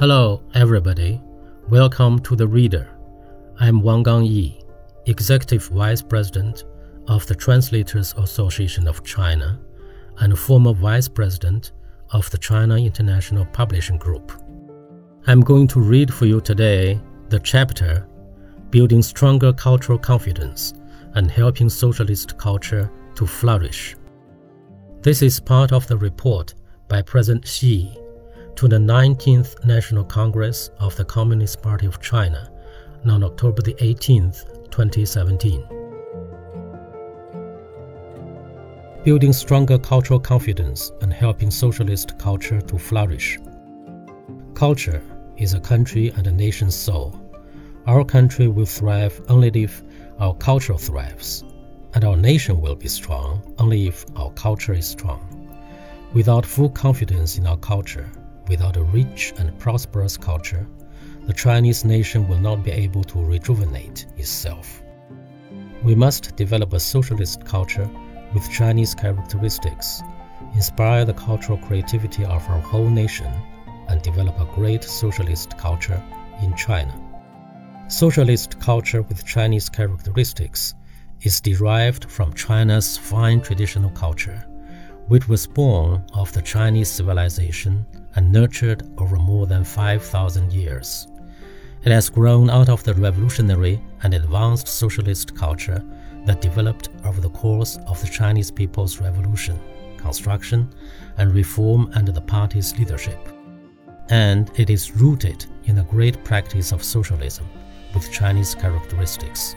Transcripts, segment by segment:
Hello, everybody. Welcome to The Reader. I'm Wang Gangyi, Executive Vice President of the Translators Association of China and former Vice President of the China International Publishing Group. I'm going to read for you today the chapter Building Stronger Cultural Confidence and Helping Socialist Culture to Flourish. This is part of the report by President Xi to the 19th National Congress of the Communist Party of China on October the 18th, 2017. Building stronger cultural confidence and helping socialist culture to flourish. Culture is a country and a nation's soul. Our country will thrive only if our culture thrives, and our nation will be strong only if our culture is strong. Without full confidence in our culture, without a rich and prosperous culture, the Chinese nation will not be able to rejuvenate itself. We must develop a socialist culture with Chinese characteristics, inspire the cultural creativity of our whole nation, and develop a great socialist culture in China. Socialist culture with Chinese characteristics is derived from China's fine traditional culture, which was born of the Chinese civilization and nurtured over more than 5,000 years. It has grown out of the revolutionary and advanced socialist culture that developed over the course of the Chinese People's Revolution, construction, and reform under the party's leadership. And it is rooted in a great practice of socialism with Chinese characteristics.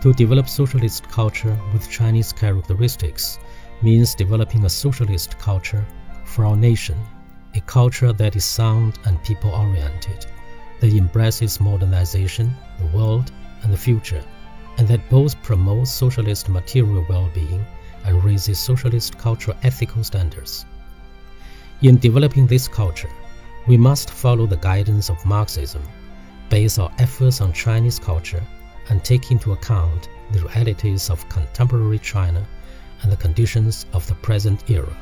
To develop socialist culture with Chinese characteristics means developing a socialist culture for our nation, a culture that is sound and people oriented, that embraces modernization, the world, and the future, and that both promotes socialist material well being and raises socialist cultural ethical standards. In developing this culture, we must follow the guidance of Marxism, base our efforts on Chinese culture, and take into account the realities of contemporary China and the conditions of the present era.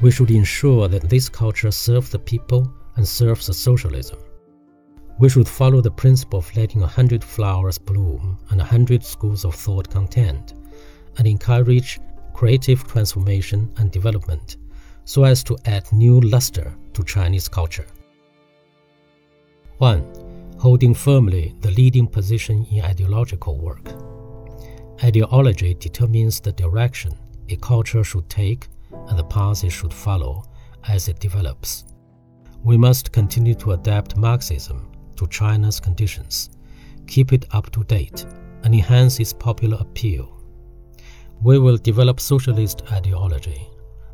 We should ensure that this culture serves the people and serves the socialism. We should follow the principle of letting a hundred flowers bloom and a hundred schools of thought contend, and encourage creative transformation and development so as to add new luster to Chinese culture. 1. Holding firmly the leading position in ideological work. Ideology determines the direction a culture should take and the path it should follow as it develops. We must continue to adapt Marxism to China's conditions, keep it up to date, and enhance its popular appeal. We will develop socialist ideology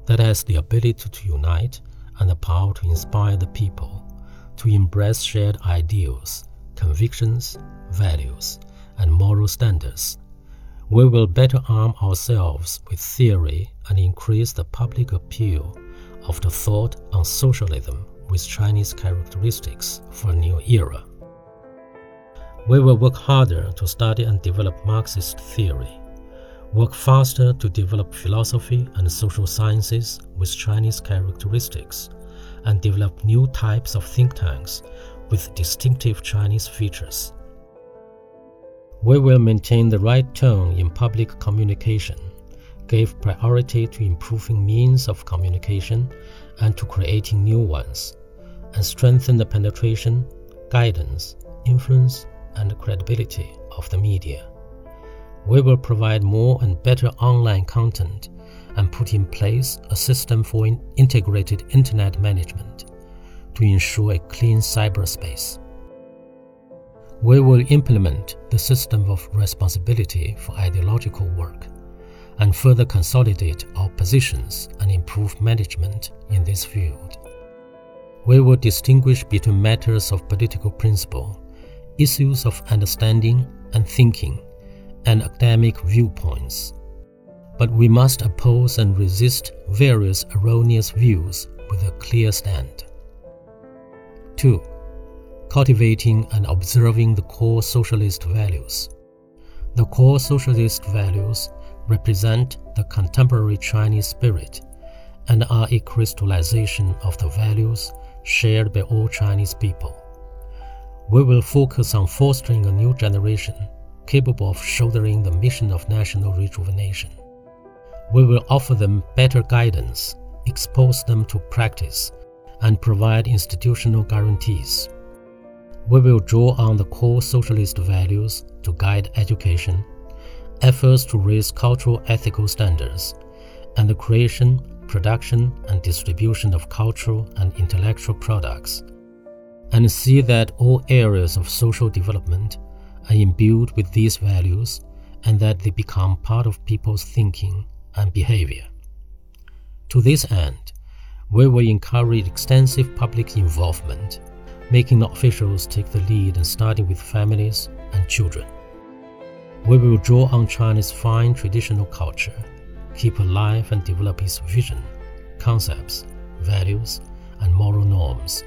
that has the ability to unite and the power to inspire the people to embrace shared ideals, convictions, values, and moral standards. We will better arm ourselves with theory and increase the public appeal of the thought on socialism with Chinese characteristics for a new era. We will work harder to study and develop Marxist theory, work faster to develop philosophy and social sciences with Chinese characteristics, and develop new types of think tanks with distinctive Chinese features. We will maintain the right tone in public communication, give priority to improving means of communication and to creating new ones and strengthen the penetration, guidance, influence, and credibility of the media. We will provide more and better online content and put in place a system for integrated internet management to ensure a clean cyberspace. We will implement the system of responsibility for ideological work and further consolidate our positions and improve management in this field we will distinguish between matters of political principle, issues of understanding and thinking, and academic viewpoints. But we must oppose and resist various erroneous views with a clear stand. 2. Cultivating and observing the core socialist values. The core socialist values represent the contemporary Chinese spirit and are a crystallization of the values shared by all Chinese people. We will focus on fostering a new generation capable of shouldering the mission of national rejuvenation. We will offer them better guidance, expose them to practice, and provide institutional guarantees. We will draw on the core socialist values to guide education, efforts to raise cultural ethical standards, and the creation, production, and distribution of cultural and intellectual products, and see that all areas of social development are imbued with these values and that they become part of people's thinking and behavior. To this end, we will encourage extensive public involvement, making the officials take the lead and starting with families and children. We will draw on China's fine traditional culture, keep alive and develop its vision, concepts, values, and moral norms,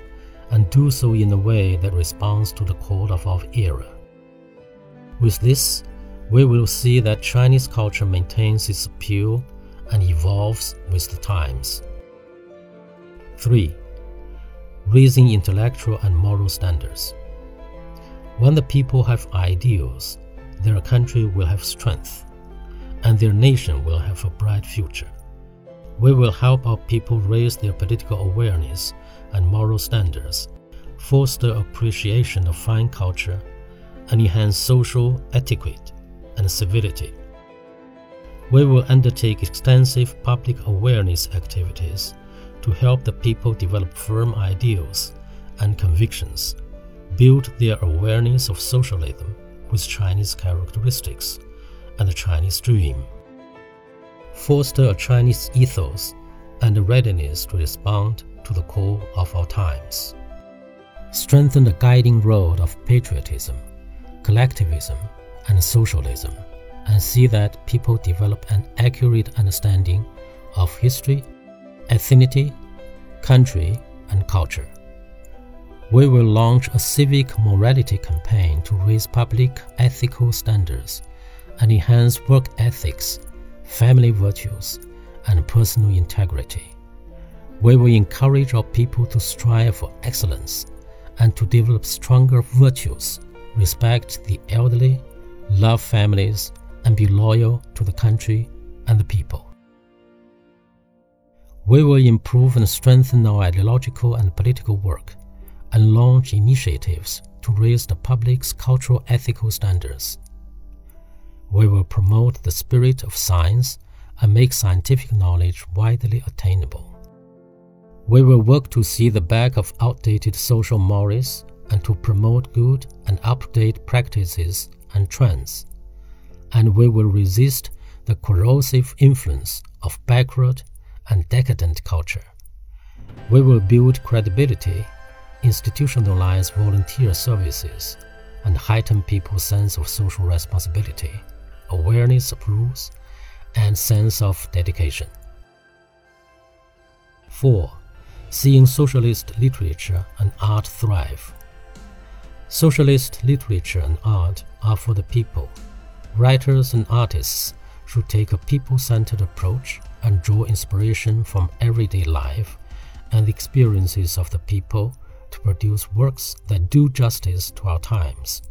and do so in a way that responds to the call of our era. With this, we will see that Chinese culture maintains its appeal and evolves with the times. 3. Raising intellectual and moral standards. When the people have ideals, their country will have strength, and their nation will have a bright future. We will help our people raise their political awareness and moral standards, foster appreciation of fine culture, and enhance social etiquette and civility. We will undertake extensive public awareness activities to help the people develop firm ideals and convictions, build their awareness of socialism with Chinese characteristics and the Chinese dream, foster a Chinese ethos and a readiness to respond to the call of our times, strengthen the guiding role of patriotism, collectivism, and socialism, and see that people develop an accurate understanding of history ethnicity, country, and culture. We will launch a civic morality campaign to raise public ethical standards and enhance work ethics, family virtues, and personal integrity. We will encourage our people to strive for excellence and to develop stronger virtues, respect the elderly, love families, and be loyal to the country and the people. We will improve and strengthen our ideological and political work and launch initiatives to raise the public's cultural ethical standards. We will promote the spirit of science and make scientific knowledge widely attainable. We will work to see the back of outdated social mores and to promote good and up-to-date practices and trends. And we will resist the corrosive influence of backward and decadent culture. We will build credibility, institutionalize volunteer services, and heighten people's sense of social responsibility, awareness of rules, and sense of dedication. 4. Seeing socialist literature and art thrive. Socialist literature and art are for the people. Writers and artists should take a people centered approach and draw inspiration from everyday life and the experiences of the people to produce works that do justice to our times.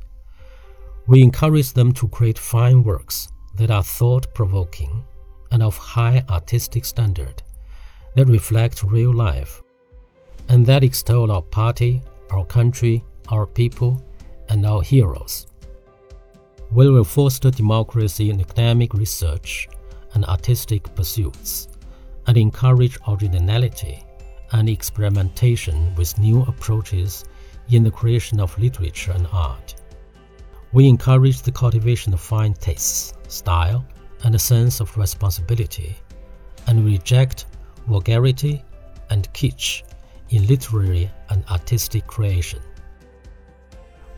We encourage them to create fine works that are thought provoking and of high artistic standard, that reflect real life, and that extol our party, our country, our people, and our heroes. We will foster democracy in academic research and artistic pursuits, and encourage originality and experimentation with new approaches in the creation of literature and art. We encourage the cultivation of fine tastes, style, and a sense of responsibility, and reject vulgarity and kitsch in literary and artistic creation.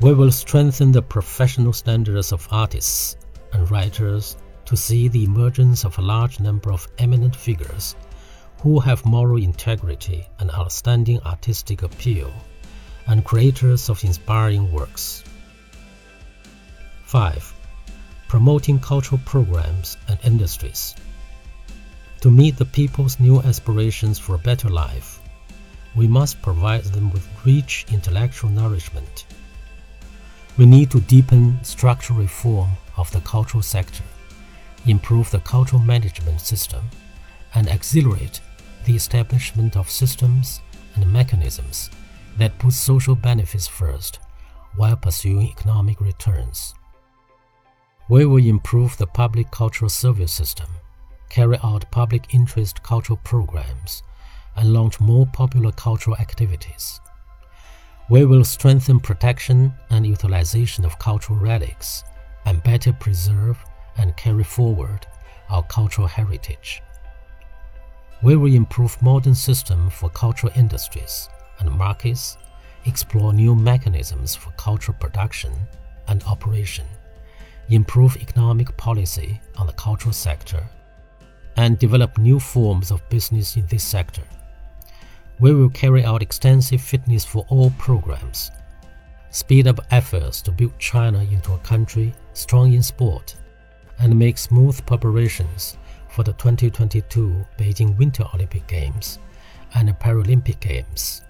We will strengthen the professional standards of artists and writers to see the emergence of a large number of eminent figures who have moral integrity and outstanding artistic appeal, and creators of inspiring works. 5. Promoting cultural programs and industries. To meet the people's new aspirations for a better life, we must provide them with rich intellectual nourishment. We need to deepen structural reform of the cultural sector, improve the cultural management system, and accelerate the establishment of systems and mechanisms that put social benefits first while pursuing economic returns. We will improve the public cultural service system carry out public interest cultural programs, and launch more popular cultural activities. We will strengthen protection and utilization of cultural relics and better preserve and carry forward our cultural heritage. We will improve modern system for cultural industries and markets, explore new mechanisms for cultural production and operation, improve economic policy on the cultural sector and develop new forms of business in this sector. We will carry out extensive fitness for all programs, speed up efforts to build China into a country strong in sport, and make smooth preparations for the 2022 Beijing Winter Olympic Games and Paralympic Games.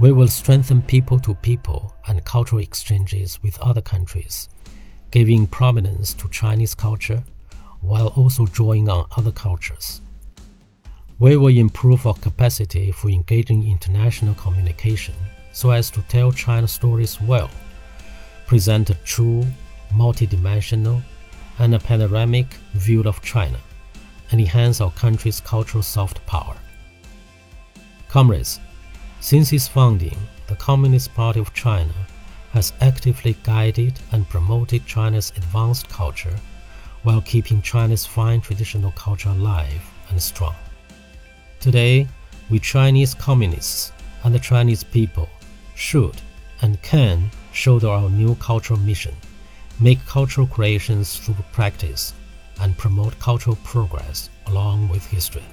We will strengthen people to people and cultural exchanges with other countries, giving prominence to Chinese culture while also drawing on other cultures. We will improve our capacity for engaging international communication so as to tell China stories well, present a true, multidimensional, and a panoramic view of China, and enhance our country's cultural soft power. Comrades, since its founding, the Communist Party of China has actively guided and promoted China's advanced culture while keeping China's fine traditional culture alive and strong. Today, we Chinese communists and the Chinese people should and can shoulder our new cultural mission, make cultural creations through practice, and promote cultural progress along with history.